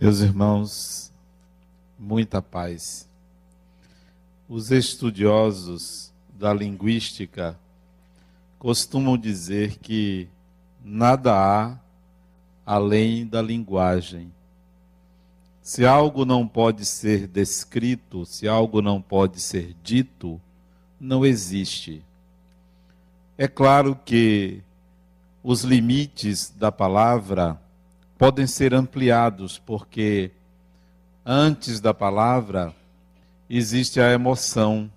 Meus irmãos, muita paz. Os estudiosos da linguística costumam dizer que nada há além da linguagem. Se algo não pode ser descrito, se algo não pode ser dito, não existe. É claro que os limites da palavra podem ser ampliados, porque antes da palavra existe a emoção.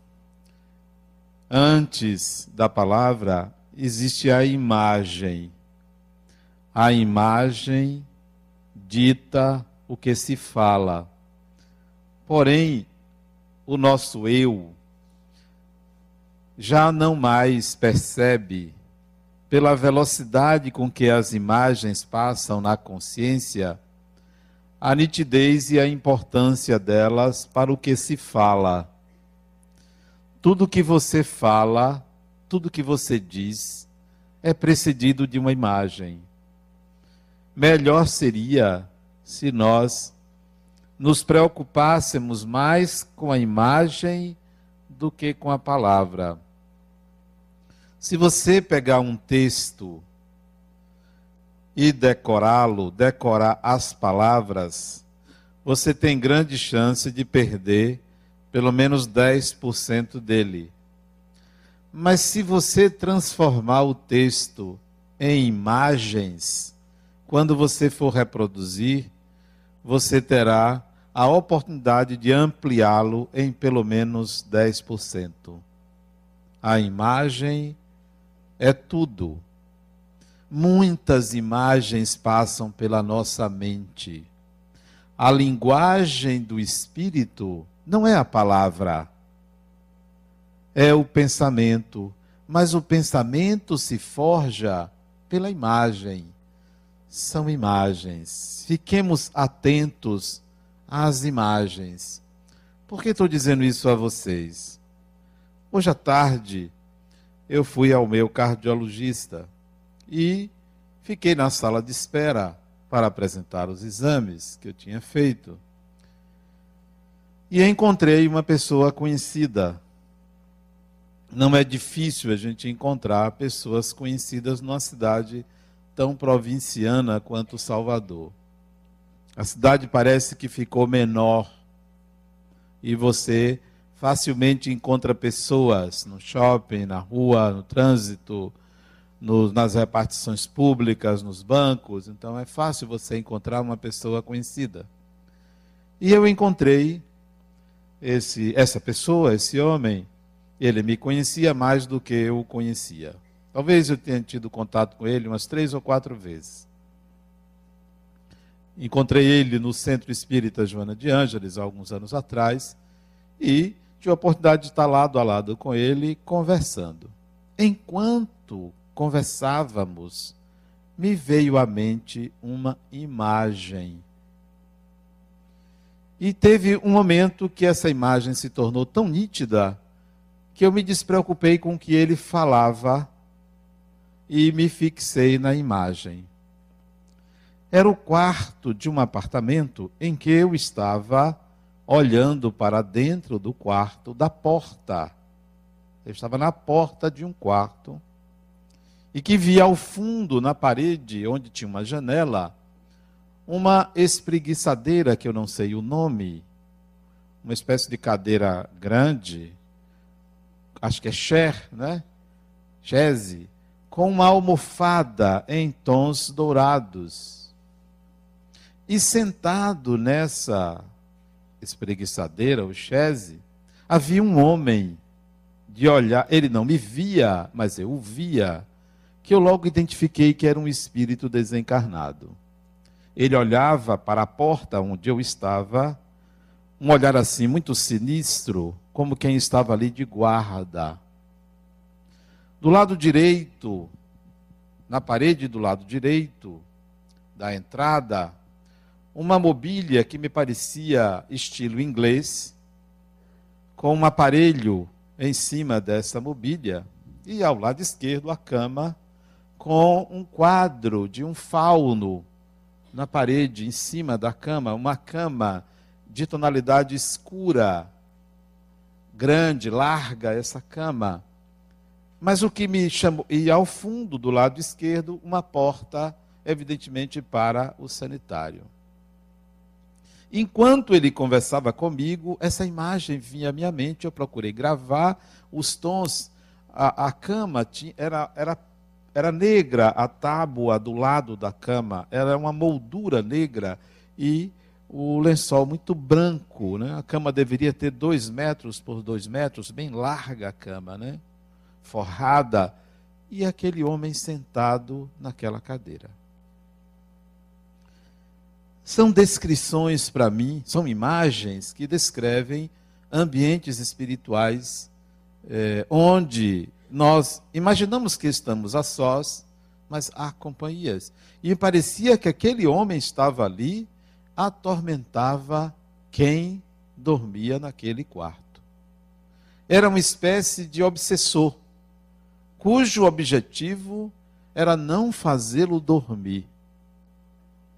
Antes da palavra existe a imagem. A imagem dita o que se fala. Porém, o nosso eu já não mais percebe pela velocidade com que as imagens passam na consciência, a nitidez e a importância delas para o que se fala. Tudo que você fala, tudo que você diz, é precedido de uma imagem. Melhor seria se nós nos preocupássemos mais com a imagem do que com a palavra. Se você pegar um texto e decorá-lo, decorar as palavras, você tem grande chance de perder pelo menos 10% dele. Mas se você transformar o texto em imagens, quando você for reproduzir, você terá a oportunidade de ampliá-lo em pelo menos 10%. A imagem é tudo. Muitas imagens passam pela nossa mente. A linguagem do espírito não é a palavra, é o pensamento, mas o pensamento se forja pela imagem. São imagens. Fiquemos atentos às imagens. Por que estou dizendo isso a vocês? Hoje à tarde, eu fui ao meu cardiologista e fiquei na sala de espera para apresentar os exames que eu tinha feito. E encontrei uma pessoa conhecida. Não é difícil a gente encontrar pessoas conhecidas numa cidade tão provinciana quanto Salvador. A cidade parece que ficou menor e você facilmente encontra pessoas no shopping, na rua, no trânsito, no, nas repartições públicas, nos bancos. Então é fácil você encontrar uma pessoa conhecida. E eu encontrei esse, essa pessoa, esse homem. Ele me conhecia mais do que eu o conhecia. Talvez eu tenha tido contato com ele umas três ou quatro vezes. Encontrei ele no Centro Espírita Joana de Ângeles, alguns anos atrás, e tive a oportunidade de estar lado a lado com ele, conversando. Enquanto conversávamos, me veio à mente uma imagem. E teve um momento que essa imagem se tornou tão nítida que eu me despreocupei com o que ele falava e me fixei na imagem. Era o quarto de um apartamento em que eu estava olhando para dentro do quarto da porta. Ele estava na porta de um quarto e que via ao fundo, na parede, onde tinha uma janela, uma espreguiçadeira, que eu não sei o nome, uma espécie de cadeira grande, acho que é chair, né? Chaise, com uma almofada em tons dourados. E sentado nessa espreguiçadeira, o Chese, havia um homem de olhar, ele não me via, mas eu o via, que eu logo identifiquei que era um espírito desencarnado. Ele olhava para a porta onde eu estava, um olhar assim muito sinistro, como quem estava ali de guarda. Do lado direito, na parede do lado direito da entrada, uma mobília que me parecia estilo inglês, com um aparelho em cima dessa mobília, e ao lado esquerdo a cama com um quadro de um fauno na parede, em cima da cama, uma cama de tonalidade escura, grande, larga, essa cama. Mas o que me chamou. E ao fundo, do lado esquerdo, uma porta, evidentemente para o sanitário. Enquanto ele conversava comigo, essa imagem vinha à minha mente, eu procurei gravar os tons. A, a cama tinha, era, era, era negra, a tábua do lado da cama era uma moldura negra e o lençol muito branco. Né? A cama deveria ter dois metros por dois metros, bem larga a cama, né? forrada, e aquele homem sentado naquela cadeira. São descrições para mim, são imagens que descrevem ambientes espirituais é, onde nós imaginamos que estamos a sós, mas há companhias. E parecia que aquele homem estava ali, atormentava quem dormia naquele quarto. Era uma espécie de obsessor, cujo objetivo era não fazê-lo dormir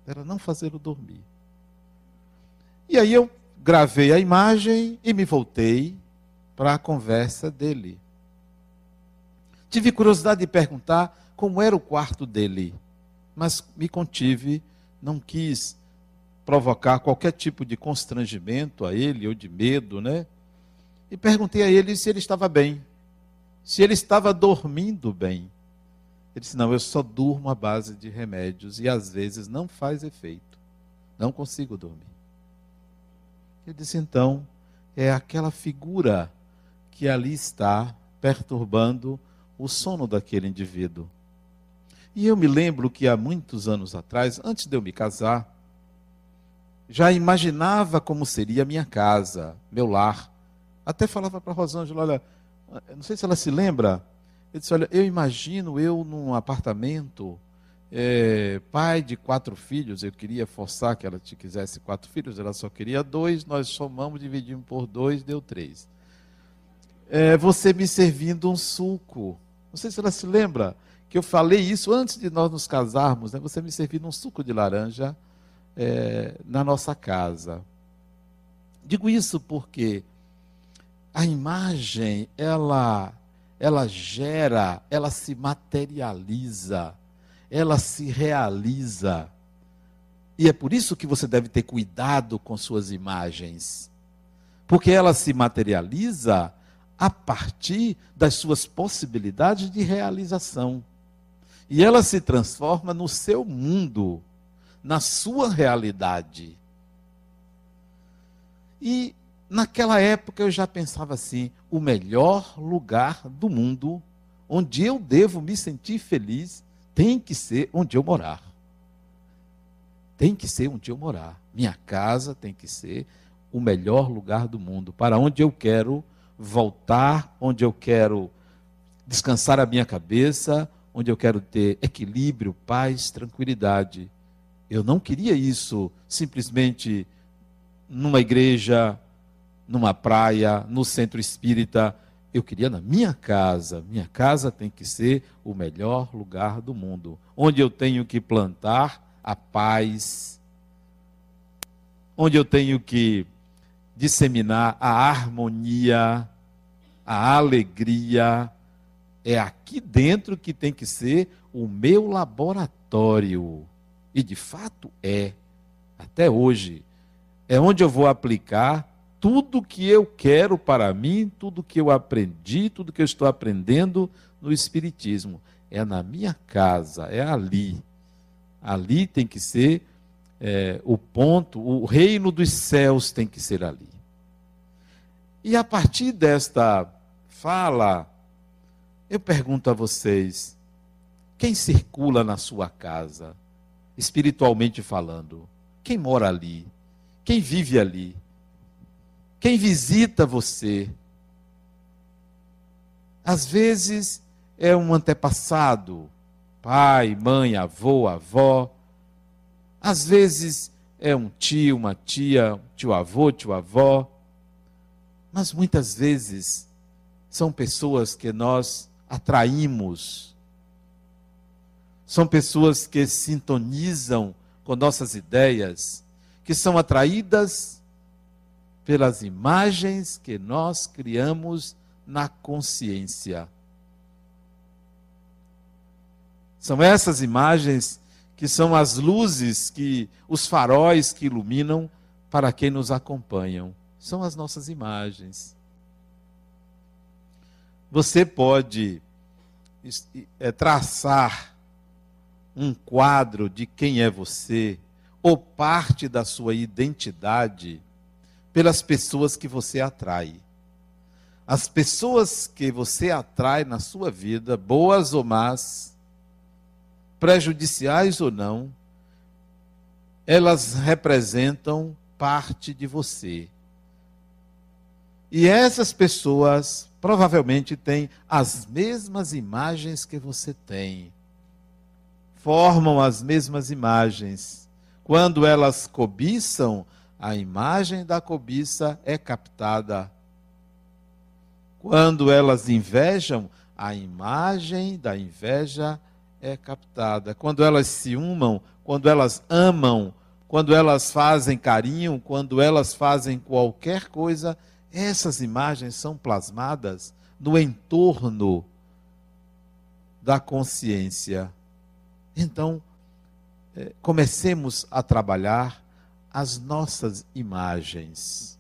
era não fazê-lo dormir. E aí eu gravei a imagem e me voltei para a conversa dele. Tive curiosidade de perguntar como era o quarto dele, mas me contive, não quis provocar qualquer tipo de constrangimento a ele ou de medo, né? E perguntei a ele se ele estava bem, se ele estava dormindo bem. Ele disse: Não, eu só durmo à base de remédios e às vezes não faz efeito. Não consigo dormir. Ele disse: Então, é aquela figura que ali está perturbando o sono daquele indivíduo. E eu me lembro que há muitos anos atrás, antes de eu me casar, já imaginava como seria a minha casa, meu lar. Até falava para a Rosângela: Olha, não sei se ela se lembra ele disse: Olha, eu imagino eu num apartamento, é, pai de quatro filhos, eu queria forçar que ela te quisesse quatro filhos, ela só queria dois, nós somamos, dividimos por dois, deu três. É, você me servindo um suco. Não sei se ela se lembra que eu falei isso antes de nós nos casarmos, né? você me servindo um suco de laranja é, na nossa casa. Digo isso porque a imagem, ela ela gera, ela se materializa, ela se realiza. E é por isso que você deve ter cuidado com suas imagens. Porque ela se materializa a partir das suas possibilidades de realização. E ela se transforma no seu mundo, na sua realidade. E naquela época eu já pensava assim: o melhor lugar do mundo, onde eu devo me sentir feliz, tem que ser onde eu morar. Tem que ser onde eu morar. Minha casa tem que ser o melhor lugar do mundo, para onde eu quero voltar, onde eu quero descansar a minha cabeça, onde eu quero ter equilíbrio, paz, tranquilidade. Eu não queria isso simplesmente numa igreja numa praia, no centro espírita. Eu queria na minha casa. Minha casa tem que ser o melhor lugar do mundo, onde eu tenho que plantar a paz, onde eu tenho que disseminar a harmonia, a alegria. É aqui dentro que tem que ser o meu laboratório. E de fato é, até hoje. É onde eu vou aplicar tudo que eu quero para mim, tudo que eu aprendi, tudo que eu estou aprendendo no Espiritismo. É na minha casa, é ali. Ali tem que ser é, o ponto, o reino dos céus tem que ser ali. E a partir desta fala, eu pergunto a vocês: quem circula na sua casa, espiritualmente falando? Quem mora ali? Quem vive ali? Quem visita você. Às vezes é um antepassado, pai, mãe, avô, avó. Às vezes é um tio, uma tia, tio avô, tio avó. Mas muitas vezes são pessoas que nós atraímos. São pessoas que sintonizam com nossas ideias, que são atraídas pelas imagens que nós criamos na consciência. São essas imagens que são as luzes que os faróis que iluminam para quem nos acompanham. São as nossas imagens. Você pode é, traçar um quadro de quem é você, ou parte da sua identidade, pelas pessoas que você atrai. As pessoas que você atrai na sua vida, boas ou más, prejudiciais ou não, elas representam parte de você. E essas pessoas provavelmente têm as mesmas imagens que você tem. Formam as mesmas imagens. Quando elas cobiçam, a imagem da cobiça é captada. Quando elas invejam, a imagem da inveja é captada. Quando elas se umam, quando elas amam, quando elas fazem carinho, quando elas fazem qualquer coisa, essas imagens são plasmadas no entorno da consciência. Então, é, comecemos a trabalhar as nossas imagens.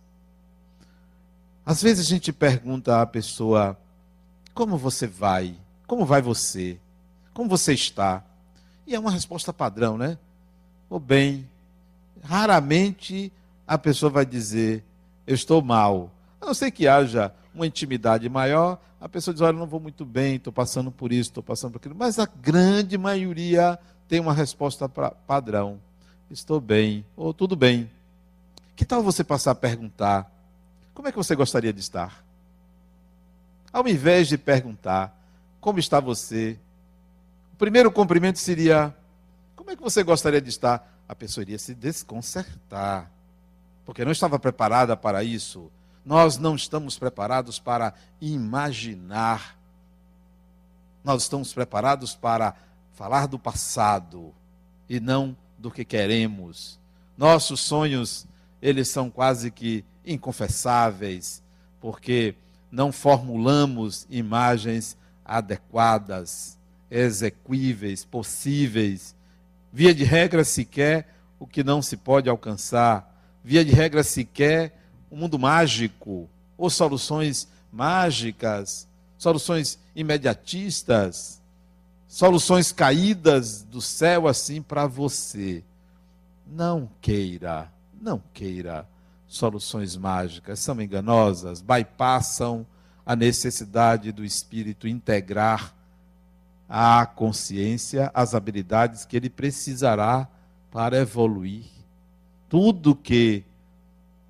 Às vezes a gente pergunta à pessoa: como você vai? Como vai você? Como você está? E é uma resposta padrão, né? Ou bem. Raramente a pessoa vai dizer: eu estou mal. A não ser que haja uma intimidade maior, a pessoa diz: Olha, não vou muito bem, estou passando por isso, estou passando por aquilo. Mas a grande maioria tem uma resposta padrão: Estou bem, ou tudo bem. Que tal você passar a perguntar: Como é que você gostaria de estar? Ao invés de perguntar: Como está você? O primeiro cumprimento seria: Como é que você gostaria de estar? A pessoa iria se desconcertar, porque não estava preparada para isso nós não estamos preparados para imaginar. Nós estamos preparados para falar do passado e não do que queremos. Nossos sonhos, eles são quase que inconfessáveis, porque não formulamos imagens adequadas, exequíveis, possíveis. Via de regra, sequer o que não se pode alcançar. Via de regra, sequer um mundo mágico, ou soluções mágicas, soluções imediatistas, soluções caídas do céu assim para você. Não queira, não queira soluções mágicas, são enganosas, bypassam a necessidade do espírito integrar à consciência as habilidades que ele precisará para evoluir. Tudo que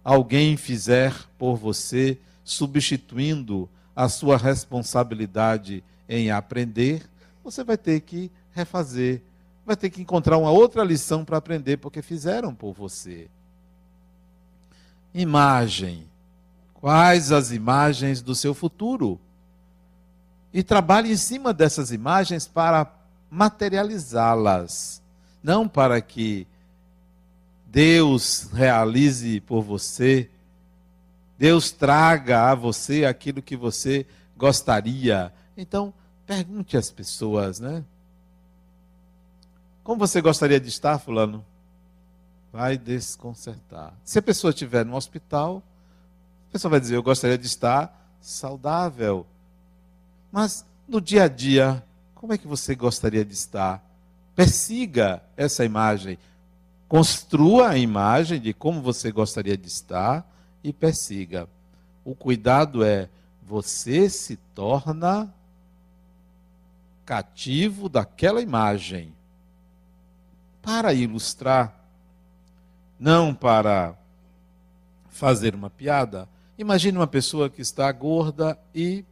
alguém fizer por você, substituindo a sua responsabilidade em aprender, você vai ter que refazer, vai ter que encontrar uma outra lição para aprender, porque fizeram por você. Imagem. Quais as imagens do seu futuro? E trabalhe em cima dessas imagens para materializá-las, não para que Deus realize por você, Deus traga a você aquilo que você gostaria. Então, pergunte às pessoas, né? Como você gostaria de estar, fulano? Vai desconcertar. Se a pessoa estiver no hospital, a pessoa vai dizer: Eu gostaria de estar saudável. Mas no dia a dia, como é que você gostaria de estar? Persiga essa imagem. Construa a imagem de como você gostaria de estar e persiga. O cuidado é você se torna cativo daquela imagem. Para ilustrar, não para fazer uma piada, imagine uma pessoa que está gorda e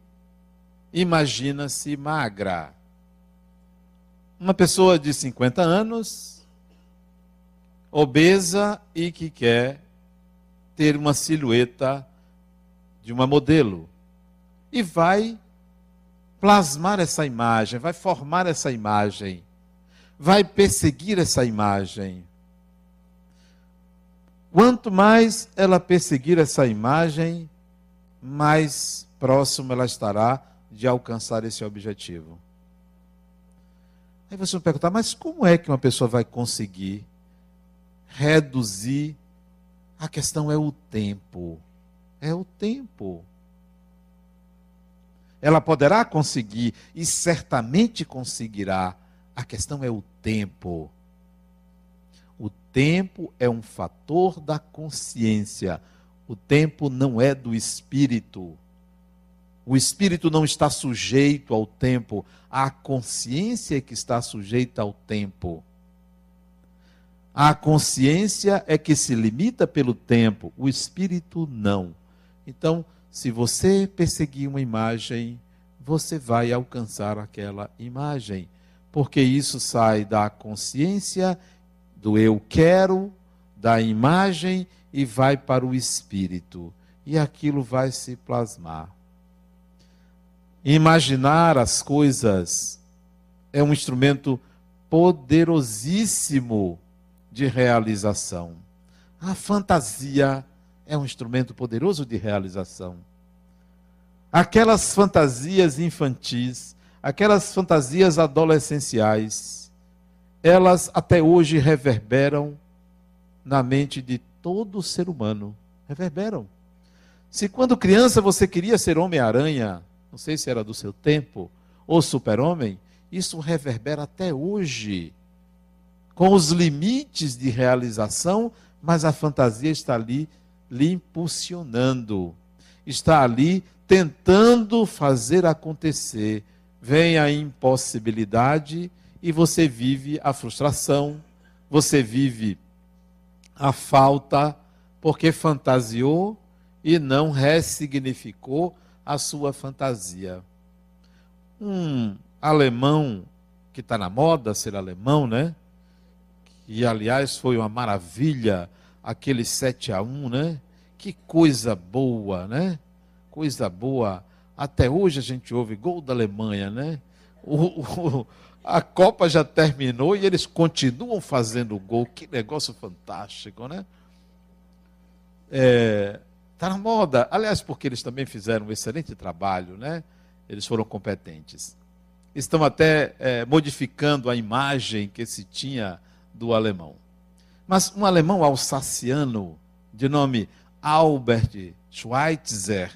imagina-se magra. Uma pessoa de 50 anos obesa e que quer ter uma silhueta de uma modelo. E vai plasmar essa imagem, vai formar essa imagem, vai perseguir essa imagem. Quanto mais ela perseguir essa imagem, mais próximo ela estará de alcançar esse objetivo. Aí você vai perguntar, mas como é que uma pessoa vai conseguir reduzir? A questão é o tempo. É o tempo. Ela poderá conseguir e certamente conseguirá. A questão é o tempo. O tempo é um fator da consciência. O tempo não é do espírito. O espírito não está sujeito ao tempo, a consciência é que está sujeita ao tempo. A consciência é que se limita pelo tempo, o espírito não. Então, se você perseguir uma imagem, você vai alcançar aquela imagem, porque isso sai da consciência, do eu quero, da imagem e vai para o espírito. E aquilo vai se plasmar. Imaginar as coisas é um instrumento poderosíssimo de realização. A fantasia é um instrumento poderoso de realização. Aquelas fantasias infantis, aquelas fantasias adolescenciais, elas até hoje reverberam na mente de todo ser humano. Reverberam. Se quando criança você queria ser Homem-Aranha, não sei se era do seu tempo, ou super-homem, isso reverbera até hoje, com os limites de realização, mas a fantasia está ali lhe impulsionando, está ali tentando fazer acontecer. Vem a impossibilidade e você vive a frustração, você vive a falta, porque fantasiou e não ressignificou a sua fantasia. Um alemão que está na moda ser alemão, né? E aliás foi uma maravilha aquele 7 a 1, né? Que coisa boa, né? Coisa boa. Até hoje a gente ouve gol da Alemanha, né? O, o, a Copa já terminou e eles continuam fazendo gol. Que negócio fantástico, né? É, Está na moda. Aliás, porque eles também fizeram um excelente trabalho, né? Eles foram competentes. Estão até é, modificando a imagem que se tinha do alemão. Mas um alemão alsaciano, de nome Albert Schweitzer,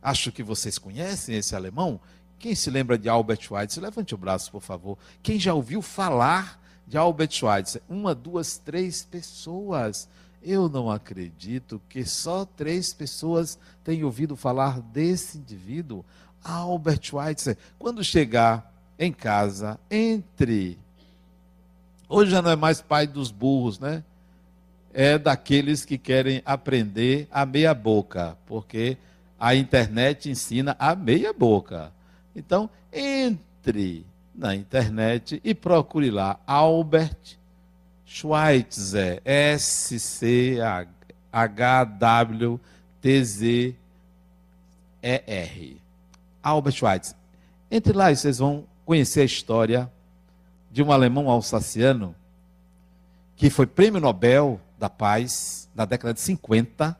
acho que vocês conhecem esse alemão. Quem se lembra de Albert Schweitzer? Levante o braço, por favor. Quem já ouviu falar de Albert Schweitzer? Uma, duas, três pessoas. Eu não acredito que só três pessoas têm ouvido falar desse indivíduo, Albert Schweitzer. Quando chegar em casa, entre. Hoje já não é mais pai dos burros, né? É daqueles que querem aprender a meia boca, porque a internet ensina a meia boca. Então, entre na internet e procure lá Albert Schweitzer, S-C-H-W-T-Z-E-R. Albert Schweitzer. Entre lá e vocês vão conhecer a história de um alemão alsaciano que foi prêmio Nobel da Paz na década de 50.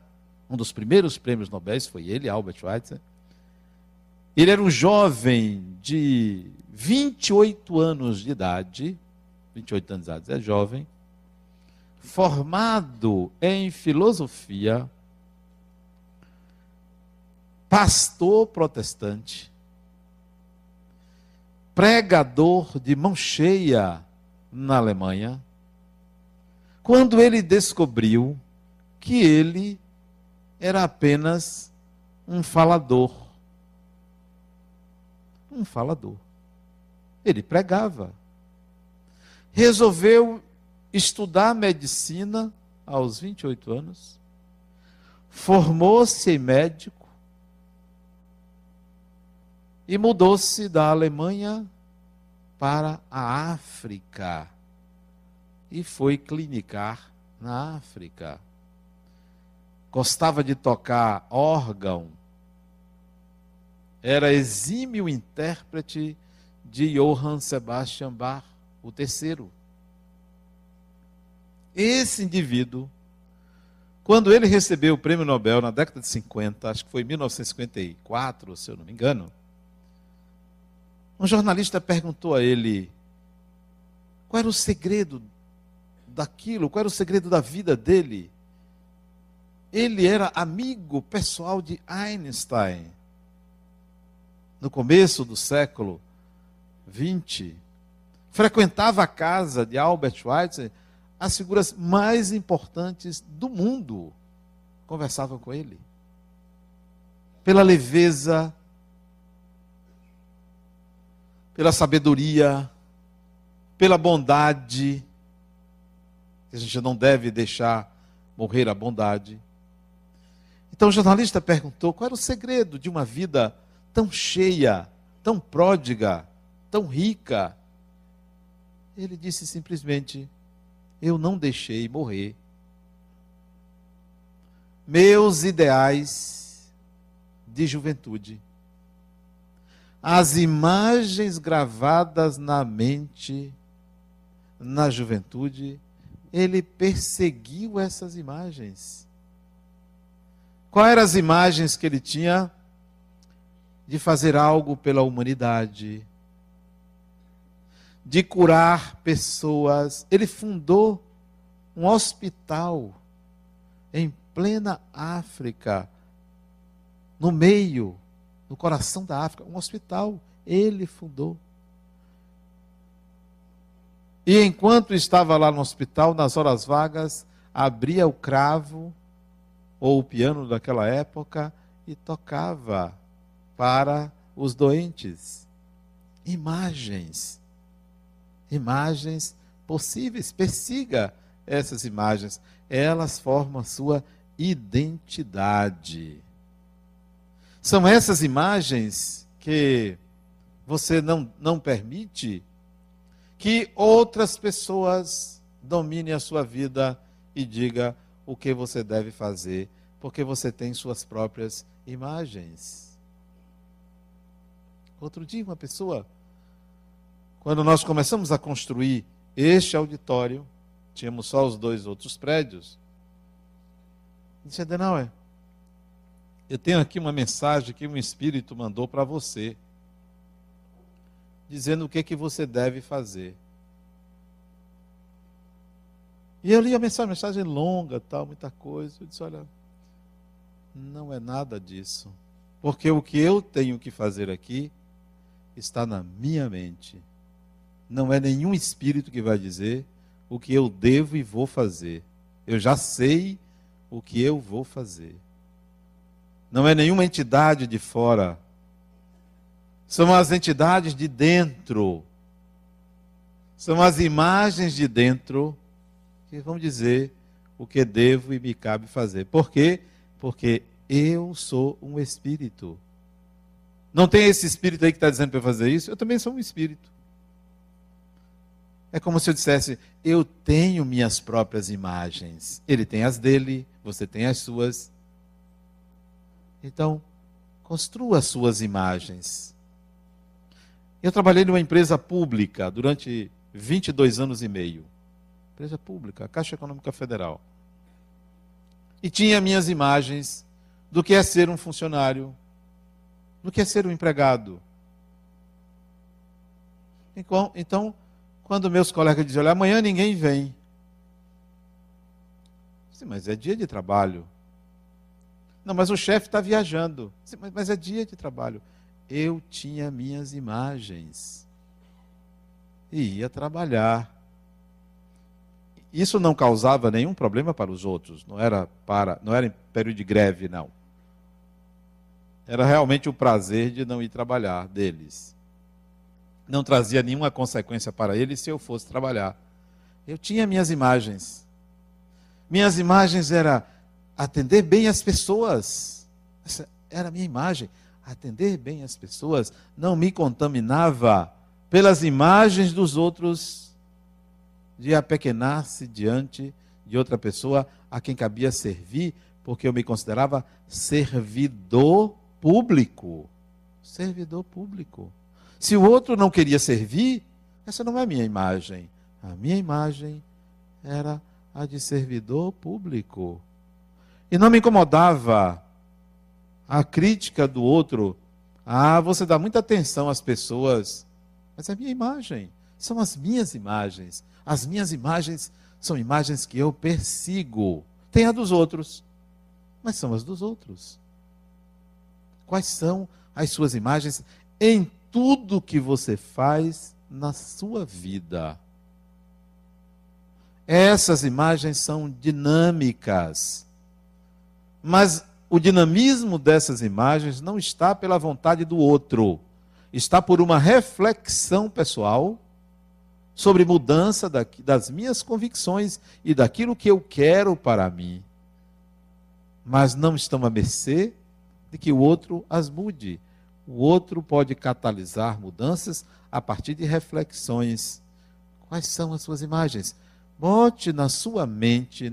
Um dos primeiros prêmios Nobel foi ele, Albert Schweitzer. Ele era um jovem de 28 anos de idade, 28 anos de idade, é jovem, formado em filosofia, pastor protestante, pregador de mão cheia na Alemanha, quando ele descobriu que ele era apenas um falador. Um falador. Ele pregava. Resolveu estudar medicina aos 28 anos, formou-se em médico e mudou-se da Alemanha para a África e foi clinicar na África. Gostava de tocar órgão, era exímio intérprete de Johann Sebastian Bach, o terceiro. Esse indivíduo Quando ele recebeu o prêmio Nobel na década de 50, acho que foi em 1954, se eu não me engano, um jornalista perguntou a ele qual era o segredo daquilo, qual era o segredo da vida dele. Ele era amigo pessoal de Einstein. No começo do século 20, frequentava a casa de Albert Schweitzer, as figuras mais importantes do mundo conversavam com ele. Pela leveza, pela sabedoria, pela bondade, a gente não deve deixar morrer a bondade. Então o jornalista perguntou qual era o segredo de uma vida tão cheia, tão pródiga, tão rica. Ele disse simplesmente: Eu não deixei morrer. Meus ideais de juventude, as imagens gravadas na mente na juventude, ele perseguiu essas imagens. Quais eram as imagens que ele tinha? De fazer algo pela humanidade, de curar pessoas. Ele fundou um hospital em plena África, no meio, no coração da África, um hospital. Ele fundou. E enquanto estava lá no hospital, nas horas vagas, abria o cravo ou o piano daquela época e tocava para os doentes. Imagens imagens possíveis. Persiga essas imagens. Elas formam a sua identidade. São essas imagens que você não, não permite que outras pessoas dominem a sua vida e diga o que você deve fazer, porque você tem suas próprias imagens. Outro dia, uma pessoa quando nós começamos a construir este auditório, tínhamos só os dois outros prédios. Disse Adenauer, eu tenho aqui uma mensagem que um espírito mandou para você, dizendo o que, que você deve fazer. E eu li a mensagem, mensagem longa, tal, muita coisa. Eu disse, olha, não é nada disso. Porque o que eu tenho que fazer aqui está na minha mente não é nenhum espírito que vai dizer o que eu devo e vou fazer. Eu já sei o que eu vou fazer. Não é nenhuma entidade de fora. São as entidades de dentro. São as imagens de dentro que vão dizer o que devo e me cabe fazer. Por quê? Porque eu sou um espírito. Não tem esse espírito aí que está dizendo para fazer isso? Eu também sou um espírito. É como se eu dissesse: eu tenho minhas próprias imagens. Ele tem as dele, você tem as suas. Então, construa as suas imagens. Eu trabalhei numa empresa pública durante 22 anos e meio. Empresa pública, Caixa Econômica Federal. E tinha minhas imagens do que é ser um funcionário, do que é ser um empregado. Então, então quando meus colegas dizem, olha, amanhã ninguém vem. Sim, mas é dia de trabalho. Não, mas o chefe está viajando. Sim, mas é dia de trabalho. Eu tinha minhas imagens. E ia trabalhar. Isso não causava nenhum problema para os outros. Não era para, não era em período de greve, não. Era realmente o prazer de não ir trabalhar deles não trazia nenhuma consequência para ele se eu fosse trabalhar. Eu tinha minhas imagens. Minhas imagens era atender bem as pessoas. Essa era a minha imagem. Atender bem as pessoas. Não me contaminava pelas imagens dos outros de apequenar-se diante de outra pessoa a quem cabia servir, porque eu me considerava servidor público. Servidor público. Se o outro não queria servir, essa não é a minha imagem. A minha imagem era a de servidor público. E não me incomodava a crítica do outro. Ah, você dá muita atenção às pessoas. Mas é a minha imagem. São as minhas imagens. As minhas imagens são imagens que eu persigo. Tem a dos outros, mas são as dos outros. Quais são as suas imagens em tudo que você faz na sua vida? Essas imagens são dinâmicas. Mas o dinamismo dessas imagens não está pela vontade do outro, está por uma reflexão pessoal sobre mudança das minhas convicções e daquilo que eu quero para mim. Mas não estão à mercê de que o outro as mude. O outro pode catalisar mudanças a partir de reflexões. Quais são as suas imagens? Bote na sua mente,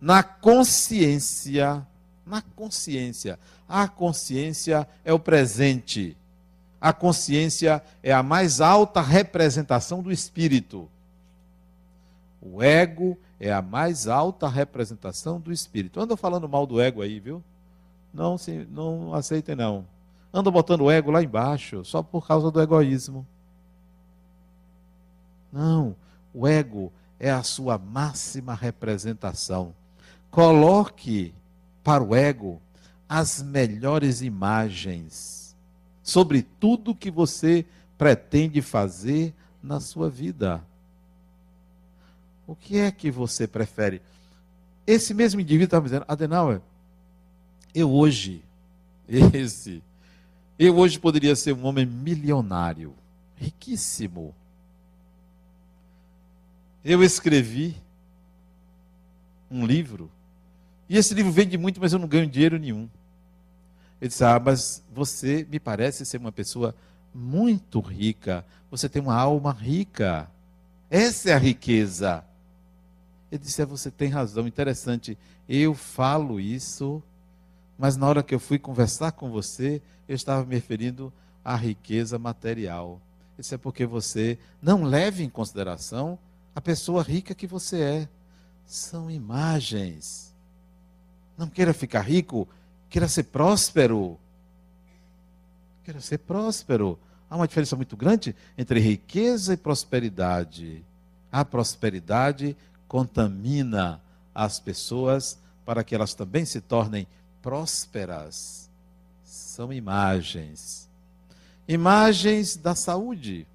na consciência, na consciência. A consciência é o presente. A consciência é a mais alta representação do espírito. O ego é a mais alta representação do espírito. Anda falando mal do ego aí, viu? Não, não aceitem não. Anda botando o ego lá embaixo, só por causa do egoísmo. Não, o ego é a sua máxima representação. Coloque para o ego as melhores imagens sobre tudo que você pretende fazer na sua vida. O que é que você prefere? Esse mesmo indivíduo estava dizendo, Adenauer, eu hoje, esse, eu hoje poderia ser um homem milionário, riquíssimo. Eu escrevi um livro, e esse livro vende muito, mas eu não ganho dinheiro nenhum. Ele disse: Ah, mas você me parece ser uma pessoa muito rica, você tem uma alma rica. Essa é a riqueza. Ele disse: é, Você tem razão, interessante. Eu falo isso mas na hora que eu fui conversar com você, eu estava me referindo à riqueza material. Isso é porque você não leva em consideração a pessoa rica que você é. São imagens. Não queira ficar rico, queira ser próspero. Queira ser próspero. Há uma diferença muito grande entre riqueza e prosperidade. A prosperidade contamina as pessoas para que elas também se tornem prósperas são imagens. Imagens da saúde.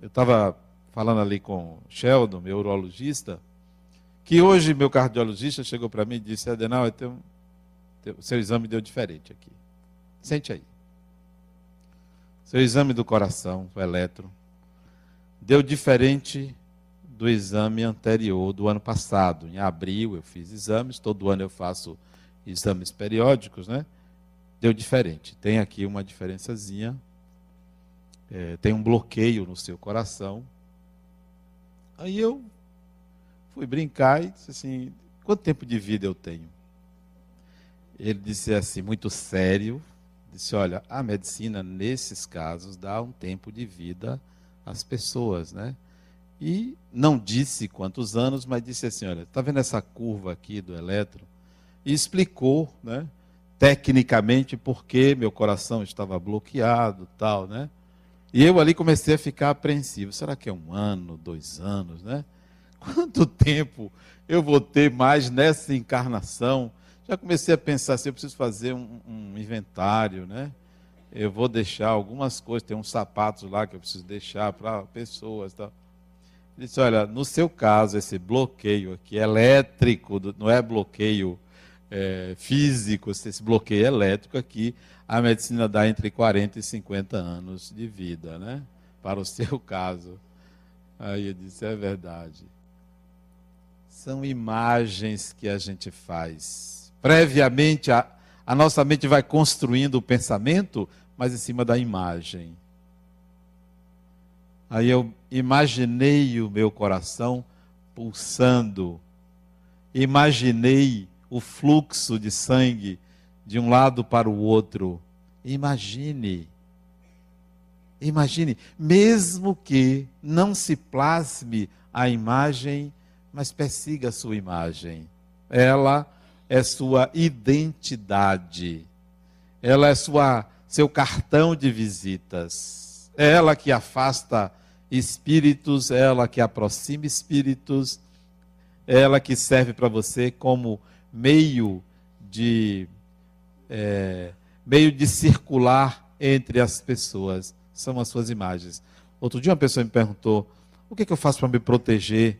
Eu estava falando ali com Sheldon, meu urologista, que hoje meu cardiologista chegou para mim e disse: Adenal, o seu exame deu diferente aqui. Sente aí. Seu exame do coração, o eletro, deu diferente do exame anterior do ano passado. Em abril eu fiz exames, todo ano eu faço exames periódicos, né? Deu diferente. Tem aqui uma diferençazinha. É, tem um bloqueio no seu coração. Aí eu fui brincar e disse assim: quanto tempo de vida eu tenho? Ele disse assim, muito sério: disse, olha, a medicina, nesses casos, dá um tempo de vida às pessoas, né? E não disse quantos anos, mas disse assim: olha, está vendo essa curva aqui do elétron? e explicou, né, tecnicamente por que meu coração estava bloqueado, tal, né? E eu ali comecei a ficar apreensivo. Será que é um ano, dois anos, né? Quanto tempo eu vou ter mais nessa encarnação? Já comecei a pensar se assim, eu preciso fazer um, um, inventário, né? Eu vou deixar algumas coisas, tem uns sapatos lá que eu preciso deixar para pessoas, tal. Ele disse, olha, no seu caso, esse bloqueio aqui elétrico, não é bloqueio é, físico, esse bloqueio elétrico aqui, a medicina dá entre 40 e 50 anos de vida, né? Para o seu caso. Aí eu disse, é verdade. São imagens que a gente faz. Previamente, a, a nossa mente vai construindo o pensamento, mas em cima da imagem. Aí eu imaginei o meu coração pulsando, imaginei o fluxo de sangue de um lado para o outro. Imagine. Imagine, mesmo que não se plasme a imagem, mas persiga a sua imagem. Ela é sua identidade. Ela é sua seu cartão de visitas. É ela que afasta espíritos, é ela que aproxima espíritos, é ela que serve para você como meio de é, meio de circular entre as pessoas. São as suas imagens. Outro dia uma pessoa me perguntou: o que, é que eu faço para me proteger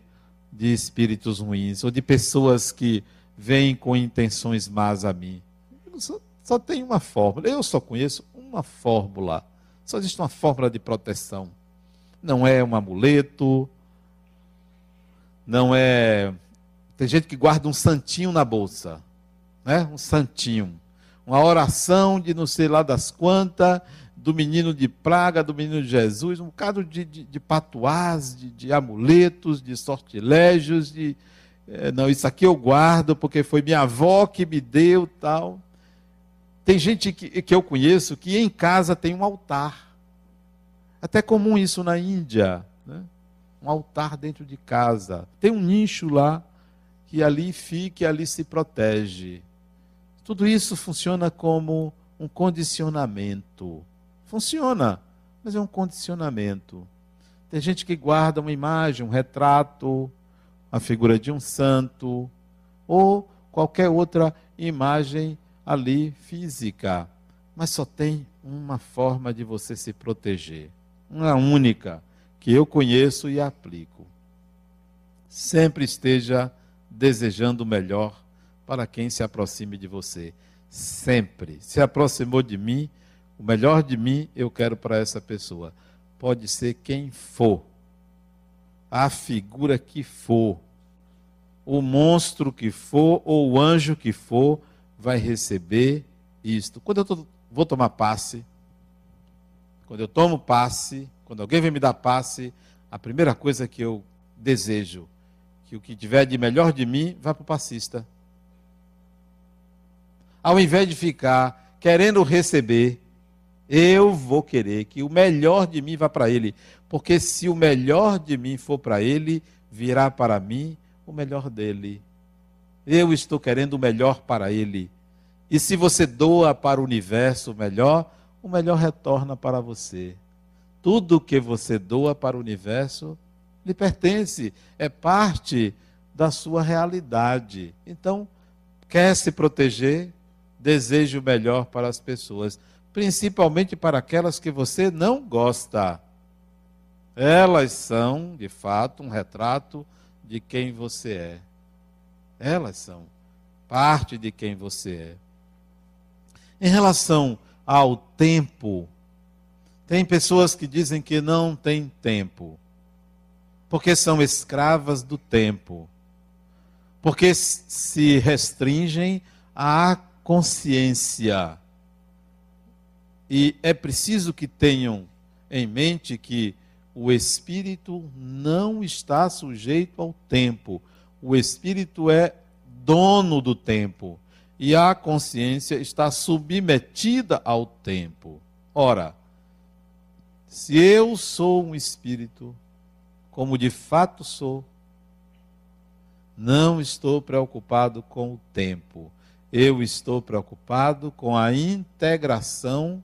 de espíritos ruins ou de pessoas que vêm com intenções más a mim? Só, só tem uma fórmula. Eu só conheço uma fórmula. Só existe uma fórmula de proteção. Não é um amuleto, não é. Tem gente que guarda um santinho na bolsa, né? Um santinho, uma oração de não sei lá das quantas, do menino de praga, do menino de Jesus, um bocado de, de, de patuás, de, de, amuletos, de sortilégios, de. É, não, isso aqui eu guardo porque foi minha avó que me deu tal. Tem gente que, que eu conheço que em casa tem um altar. Até comum isso na Índia. Né? Um altar dentro de casa. Tem um nicho lá que ali fica e ali se protege. Tudo isso funciona como um condicionamento. Funciona, mas é um condicionamento. Tem gente que guarda uma imagem, um retrato, a figura de um santo, ou qualquer outra imagem ali física, mas só tem uma forma de você se proteger, uma única, que eu conheço e aplico. Sempre esteja desejando o melhor para quem se aproxime de você. Sempre. Se aproximou de mim, o melhor de mim eu quero para essa pessoa. Pode ser quem for, a figura que for, o monstro que for ou o anjo que for, vai receber isto. Quando eu tô, vou tomar passe, quando eu tomo passe, quando alguém vem me dar passe, a primeira coisa que eu desejo, que o que tiver de melhor de mim, vá para o passista. Ao invés de ficar querendo receber, eu vou querer que o melhor de mim vá para ele. Porque se o melhor de mim for para ele, virá para mim o melhor dele. Eu estou querendo o melhor para ele. E se você doa para o universo o melhor, o melhor retorna para você. Tudo que você doa para o universo lhe pertence, é parte da sua realidade. Então, quer se proteger, deseje o melhor para as pessoas, principalmente para aquelas que você não gosta. Elas são, de fato, um retrato de quem você é. Elas são parte de quem você é. Em relação ao tempo, tem pessoas que dizem que não tem tempo, porque são escravas do tempo, porque se restringem à consciência. E é preciso que tenham em mente que o espírito não está sujeito ao tempo. O espírito é dono do tempo e a consciência está submetida ao tempo. Ora, se eu sou um espírito, como de fato sou, não estou preocupado com o tempo. Eu estou preocupado com a integração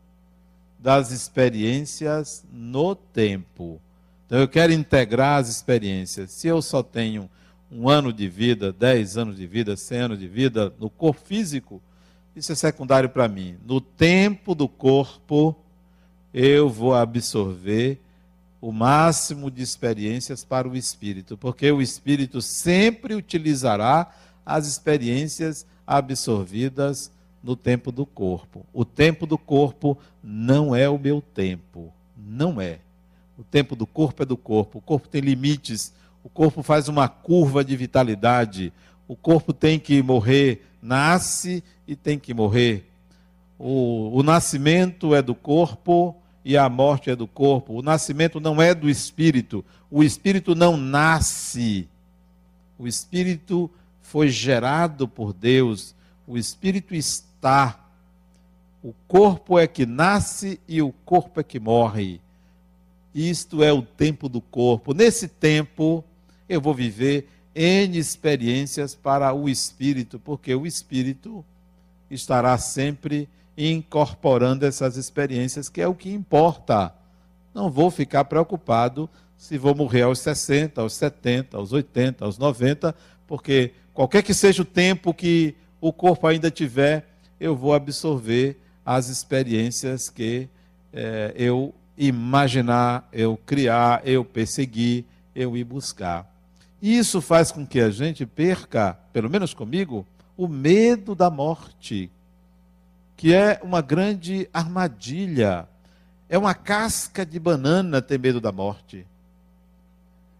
das experiências no tempo. Então eu quero integrar as experiências. Se eu só tenho um ano de vida, dez anos de vida, cem anos de vida no corpo físico, isso é secundário para mim. No tempo do corpo, eu vou absorver o máximo de experiências para o espírito, porque o espírito sempre utilizará as experiências absorvidas no tempo do corpo. O tempo do corpo não é o meu tempo, não é. O tempo do corpo é do corpo. O corpo tem limites o corpo faz uma curva de vitalidade. O corpo tem que morrer, nasce e tem que morrer. O, o nascimento é do corpo e a morte é do corpo. O nascimento não é do espírito. O espírito não nasce. O espírito foi gerado por Deus. O espírito está. O corpo é que nasce e o corpo é que morre. Isto é o tempo do corpo. Nesse tempo, eu vou viver N experiências para o espírito, porque o espírito estará sempre incorporando essas experiências, que é o que importa. Não vou ficar preocupado se vou morrer aos 60, aos 70, aos 80, aos 90, porque qualquer que seja o tempo que o corpo ainda tiver, eu vou absorver as experiências que é, eu imaginar, eu criar, eu perseguir, eu ir buscar. E isso faz com que a gente perca, pelo menos comigo, o medo da morte, que é uma grande armadilha. É uma casca de banana ter medo da morte.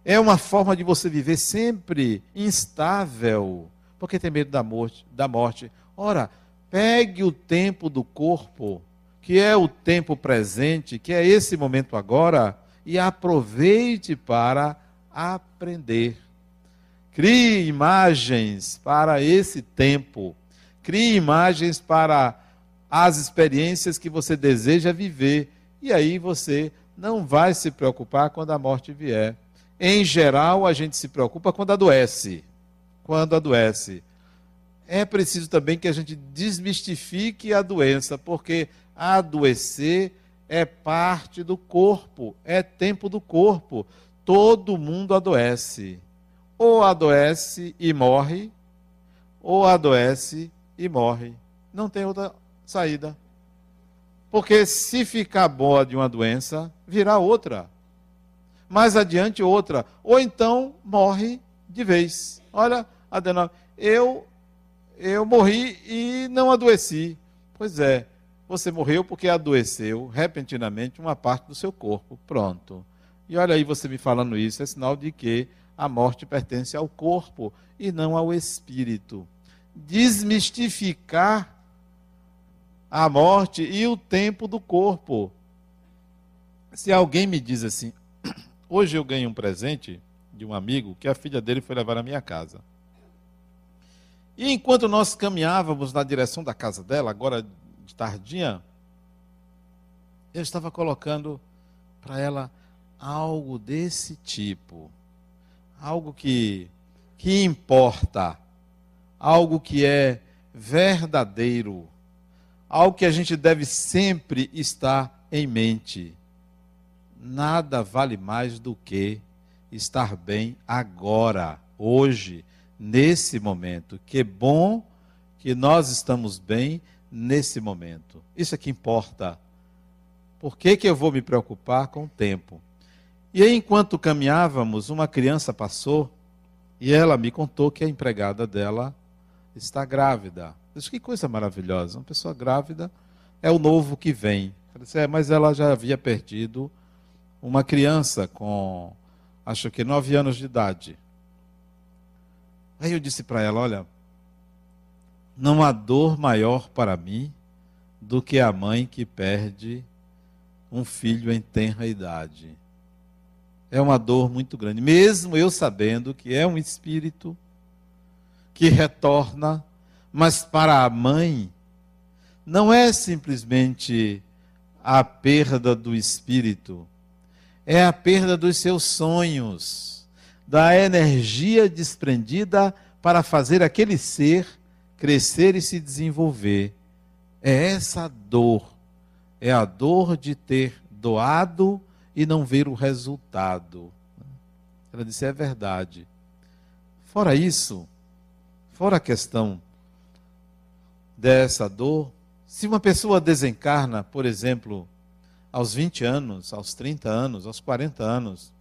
É uma forma de você viver sempre instável, porque tem medo da morte, da morte. Ora, pegue o tempo do corpo, que é o tempo presente, que é esse momento agora, e aproveite para aprender. Crie imagens para esse tempo. Crie imagens para as experiências que você deseja viver. E aí você não vai se preocupar quando a morte vier. Em geral, a gente se preocupa quando adoece. Quando adoece. É preciso também que a gente desmistifique a doença, porque adoecer é parte do corpo, é tempo do corpo. Todo mundo adoece ou adoece e morre, ou adoece e morre. Não tem outra saída. Porque se ficar boa de uma doença, virá outra. Mais adiante, outra. Ou então morre de vez. Olha, Adenal, eu, eu morri e não adoeci. Pois é, você morreu porque adoeceu repentinamente uma parte do seu corpo. Pronto. E olha aí você me falando isso, é sinal de que a morte pertence ao corpo e não ao espírito. Desmistificar a morte e o tempo do corpo. Se alguém me diz assim, hoje eu ganhei um presente de um amigo que a filha dele foi levar na minha casa. E enquanto nós caminhávamos na direção da casa dela, agora de tardinha, eu estava colocando para ela algo desse tipo. Algo que, que importa, algo que é verdadeiro, algo que a gente deve sempre estar em mente. Nada vale mais do que estar bem agora, hoje, nesse momento. Que bom que nós estamos bem nesse momento. Isso é que importa. Por que, que eu vou me preocupar com o tempo? E aí, enquanto caminhávamos, uma criança passou e ela me contou que a empregada dela está grávida. Disse, que coisa maravilhosa. Uma pessoa grávida é o novo que vem. Disse, é, mas ela já havia perdido uma criança com, acho que, nove anos de idade. Aí eu disse para ela: olha, não há dor maior para mim do que a mãe que perde um filho em tenra idade. É uma dor muito grande, mesmo eu sabendo que é um espírito que retorna, mas para a mãe não é simplesmente a perda do espírito, é a perda dos seus sonhos, da energia desprendida para fazer aquele ser crescer e se desenvolver. É essa dor, é a dor de ter doado e não ver o resultado. Ela disse: é verdade. Fora isso, fora a questão dessa dor, se uma pessoa desencarna, por exemplo, aos 20 anos, aos 30 anos, aos 40 anos,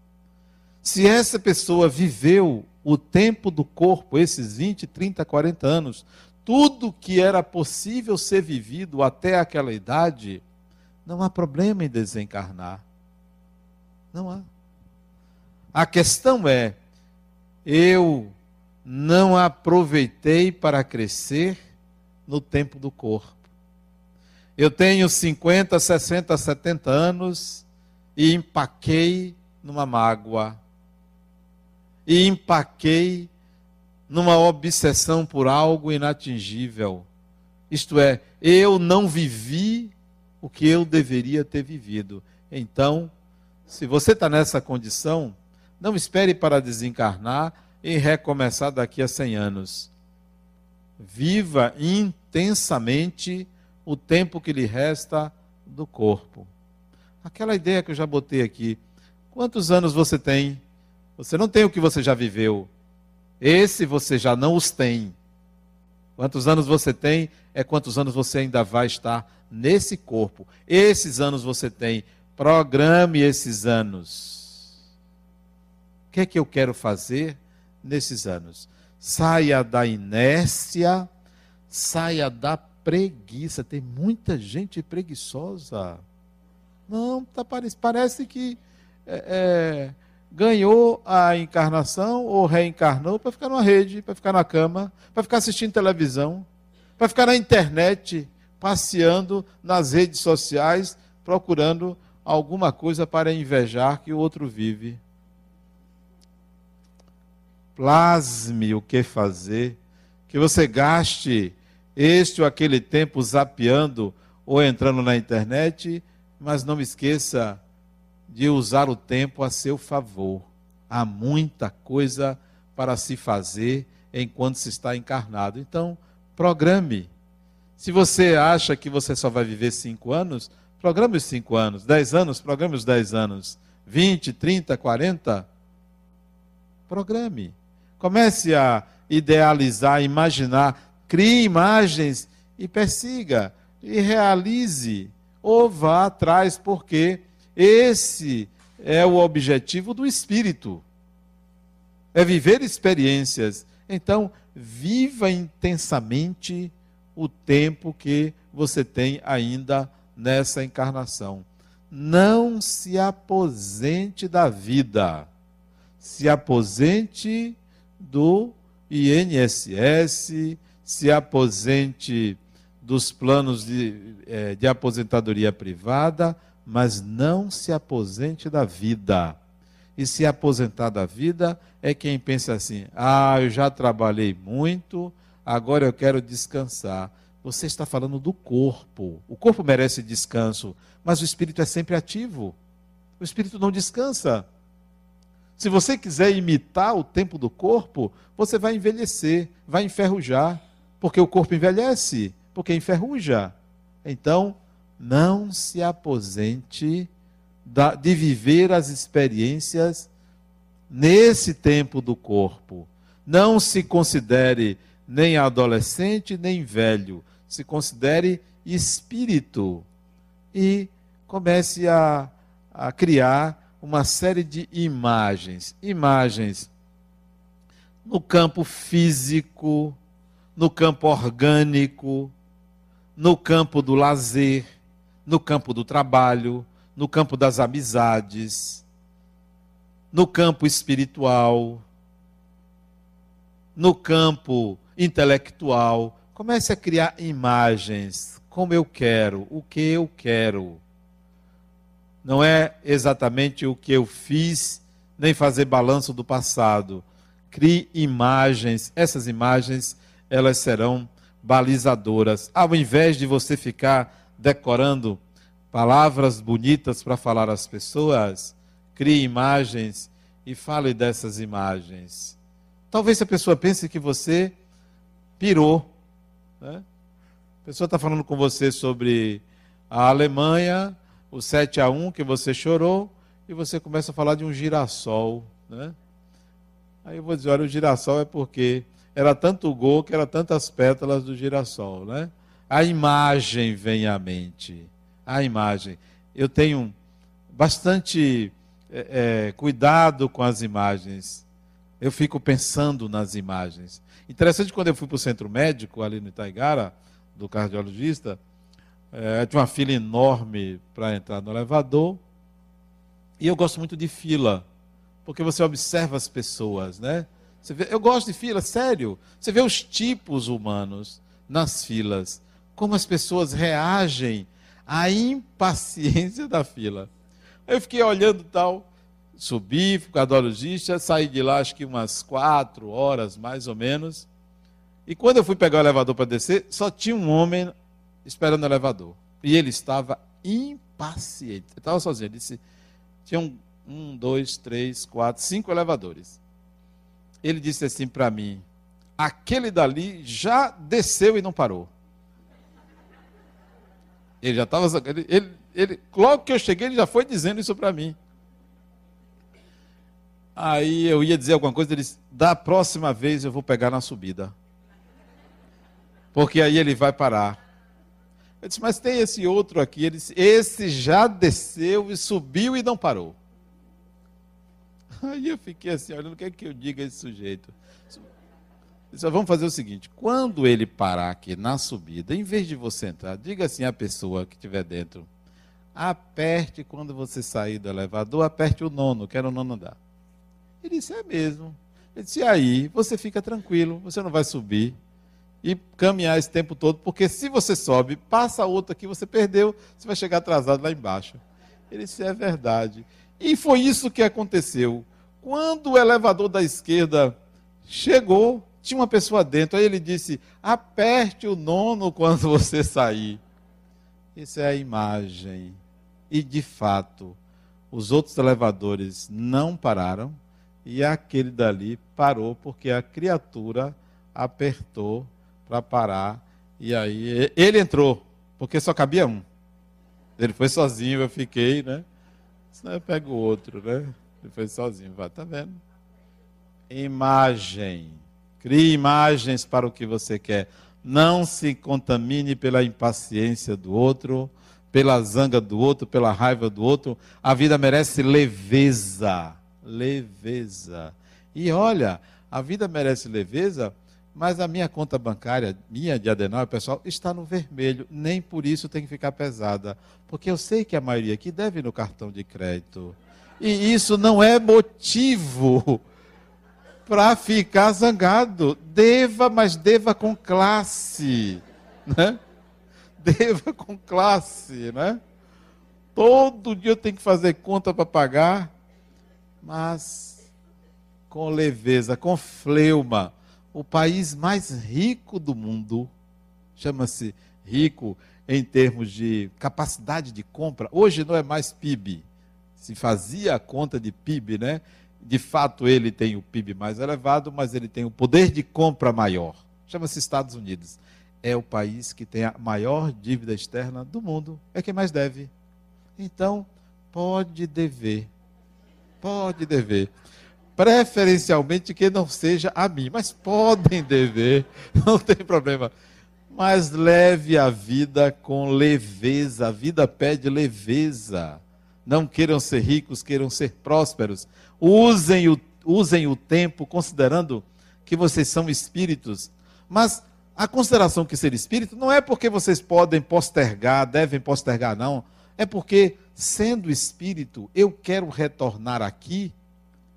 se essa pessoa viveu o tempo do corpo, esses 20, 30, 40 anos, tudo que era possível ser vivido até aquela idade, não há problema em desencarnar. Não há. A questão é: eu não aproveitei para crescer no tempo do corpo. Eu tenho 50, 60, 70 anos e empaquei numa mágoa. E empaquei numa obsessão por algo inatingível. Isto é, eu não vivi o que eu deveria ter vivido. Então, se você está nessa condição, não espere para desencarnar, e recomeçar daqui a 100 anos. Viva intensamente o tempo que lhe resta do corpo. Aquela ideia que eu já botei aqui. Quantos anos você tem? Você não tem o que você já viveu. Esse você já não os tem. Quantos anos você tem é quantos anos você ainda vai estar nesse corpo. Esses anos você tem. Programe esses anos. O que é que eu quero fazer nesses anos? Saia da inércia, saia da preguiça. Tem muita gente preguiçosa. Não, tá, parece que é, é, ganhou a encarnação ou reencarnou para ficar numa rede, para ficar na cama, para ficar assistindo televisão, para ficar na internet, passeando nas redes sociais, procurando alguma coisa para invejar que o outro vive. Plasme o que fazer, que você gaste este ou aquele tempo zapeando ou entrando na internet, mas não esqueça de usar o tempo a seu favor. Há muita coisa para se fazer enquanto se está encarnado. Então, programe. Se você acha que você só vai viver cinco anos, programe os cinco anos. Dez anos, programe os dez anos. Vinte, trinta, quarenta. Programe. Comece a idealizar, imaginar crie imagens e persiga, e realize, ou vá atrás, porque esse é o objetivo do espírito. É viver experiências. Então, viva intensamente o tempo que você tem ainda nessa encarnação. Não se aposente da vida. Se aposente do INSS, se aposente dos planos de, é, de aposentadoria privada, mas não se aposente da vida. E se aposentar da vida é quem pensa assim: ah, eu já trabalhei muito, agora eu quero descansar. Você está falando do corpo. O corpo merece descanso, mas o espírito é sempre ativo. O espírito não descansa. Se você quiser imitar o tempo do corpo, você vai envelhecer, vai enferrujar porque o corpo envelhece, porque enferruja. Então, não se aposente de viver as experiências nesse tempo do corpo. Não se considere nem adolescente nem velho. Se considere espírito. E comece a, a criar uma série de imagens. Imagens no campo físico, no campo orgânico, no campo do lazer, no campo do trabalho, no campo das amizades, no campo espiritual, no campo intelectual. Comece a criar imagens, como eu quero, o que eu quero. Não é exatamente o que eu fiz, nem fazer balanço do passado. Crie imagens, essas imagens elas serão balizadoras. Ao invés de você ficar decorando palavras bonitas para falar às pessoas, crie imagens e fale dessas imagens. Talvez a pessoa pense que você pirou. Né? A pessoa está falando com você sobre a Alemanha, o 7 a 1 que você chorou, e você começa a falar de um girassol. Né? Aí eu vou dizer, olha, o girassol é porque era tanto gol que era tantas pétalas do girassol, né? A imagem vem à mente. A imagem. Eu tenho bastante é, é, cuidado com as imagens. Eu fico pensando nas imagens. Interessante quando eu fui para o centro médico, ali no Itaigara, do cardiologista, é, tinha uma fila enorme para entrar no elevador. E eu gosto muito de fila, porque você observa as pessoas, né? Vê, eu gosto de fila, sério. Você vê os tipos humanos nas filas, como as pessoas reagem à impaciência da fila. Eu fiquei olhando tal, subi, fui cardiologista, saí de lá acho que umas quatro horas, mais ou menos. E quando eu fui pegar o elevador para descer, só tinha um homem esperando o elevador. E ele estava impaciente. Ele estava sozinho. Ele disse, tinha um, um, dois, três, quatro, cinco elevadores. Ele disse assim para mim: aquele dali já desceu e não parou. Ele já estava. Ele, ele, ele, logo que eu cheguei, ele já foi dizendo isso para mim. Aí eu ia dizer alguma coisa, ele disse: da próxima vez eu vou pegar na subida. Porque aí ele vai parar. Eu disse, mas tem esse outro aqui. Ele disse, esse já desceu e subiu e não parou. Aí eu fiquei assim, olhando, o que é que eu digo a esse sujeito? Disse, vamos fazer o seguinte: quando ele parar aqui na subida, em vez de você entrar, diga assim à pessoa que estiver dentro: aperte quando você sair do elevador, aperte o nono, quero o nono andar. Ele disse: é mesmo. Ele disse: aí você fica tranquilo, você não vai subir e caminhar esse tempo todo, porque se você sobe, passa outro aqui, você perdeu, você vai chegar atrasado lá embaixo. Ele disse: é verdade. E foi isso que aconteceu. Quando o elevador da esquerda chegou, tinha uma pessoa dentro. Aí ele disse: aperte o nono quando você sair. Isso é a imagem. E de fato, os outros elevadores não pararam e aquele dali parou porque a criatura apertou para parar e aí ele entrou porque só cabia um. Ele foi sozinho, eu fiquei, né? Senão eu pego o outro, né? Ele foi sozinho, vai, tá vendo? Imagem. Crie imagens para o que você quer. Não se contamine pela impaciência do outro, pela zanga do outro, pela raiva do outro. A vida merece leveza. Leveza. E olha, a vida merece leveza, mas a minha conta bancária, minha de Adenauer, pessoal, está no vermelho. Nem por isso tem que ficar pesada. Porque eu sei que a maioria aqui deve no cartão de crédito. E isso não é motivo para ficar zangado. Deva, mas deva com classe. Né? Deva com classe, né? Todo dia eu tenho que fazer conta para pagar, mas com leveza, com fleuma. O país mais rico do mundo chama-se rico em termos de capacidade de compra. Hoje não é mais PIB. Se fazia a conta de PIB, né? De fato ele tem o PIB mais elevado, mas ele tem o poder de compra maior. Chama-se Estados Unidos. É o país que tem a maior dívida externa do mundo. É quem mais deve. Então, pode dever. Pode dever. Preferencialmente que não seja a mim, mas podem dever, não tem problema. Mas leve a vida com leveza. A vida pede leveza. Não queiram ser ricos, queiram ser prósperos. Usem o, usem o tempo considerando que vocês são espíritos. Mas a consideração que ser espírito não é porque vocês podem postergar, devem postergar, não. É porque, sendo espírito, eu quero retornar aqui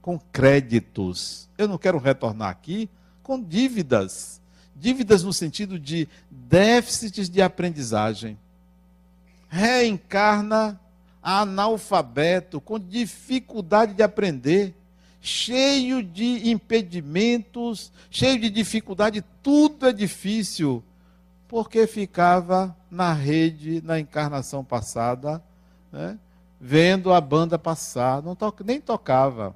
com créditos. Eu não quero retornar aqui com dívidas. Dívidas no sentido de déficits de aprendizagem. Reencarna analfabeto, com dificuldade de aprender, cheio de impedimentos, cheio de dificuldade, tudo é difícil, porque ficava na rede na encarnação passada, né, vendo a banda passar, não to nem tocava.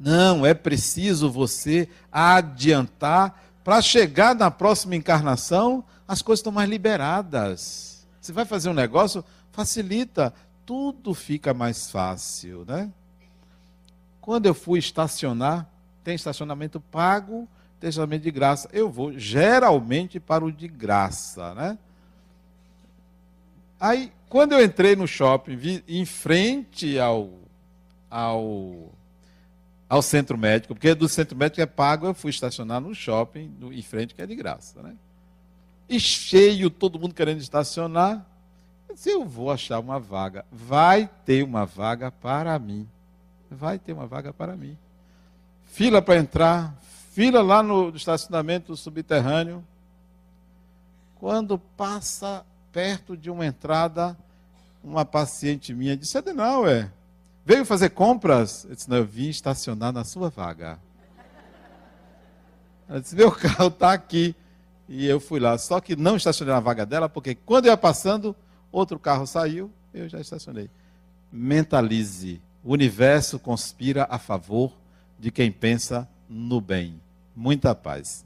Não, é preciso você adiantar para chegar na próxima encarnação, as coisas estão mais liberadas. Você vai fazer um negócio, facilita, tudo fica mais fácil, né? Quando eu fui estacionar, tem estacionamento pago, tem estacionamento de graça. Eu vou geralmente para o de graça, né? Aí, quando eu entrei no shopping, vi em frente ao, ao, ao centro médico, porque do centro médico é pago, eu fui estacionar no shopping, no, em frente, que é de graça, né? E cheio, todo mundo querendo estacionar. Se eu vou achar uma vaga, vai ter uma vaga para mim. Vai ter uma vaga para mim. Fila para entrar, fila lá no estacionamento subterrâneo. Quando passa perto de uma entrada, uma paciente minha disse: Adenauer, veio fazer compras? Eu disse: Não, eu vim estacionar na sua vaga. Ela disse: Meu carro está aqui. E eu fui lá. Só que não estacionei na vaga dela, porque quando eu ia passando, outro carro saiu, eu já estacionei. Mentalize. O universo conspira a favor de quem pensa no bem. Muita paz.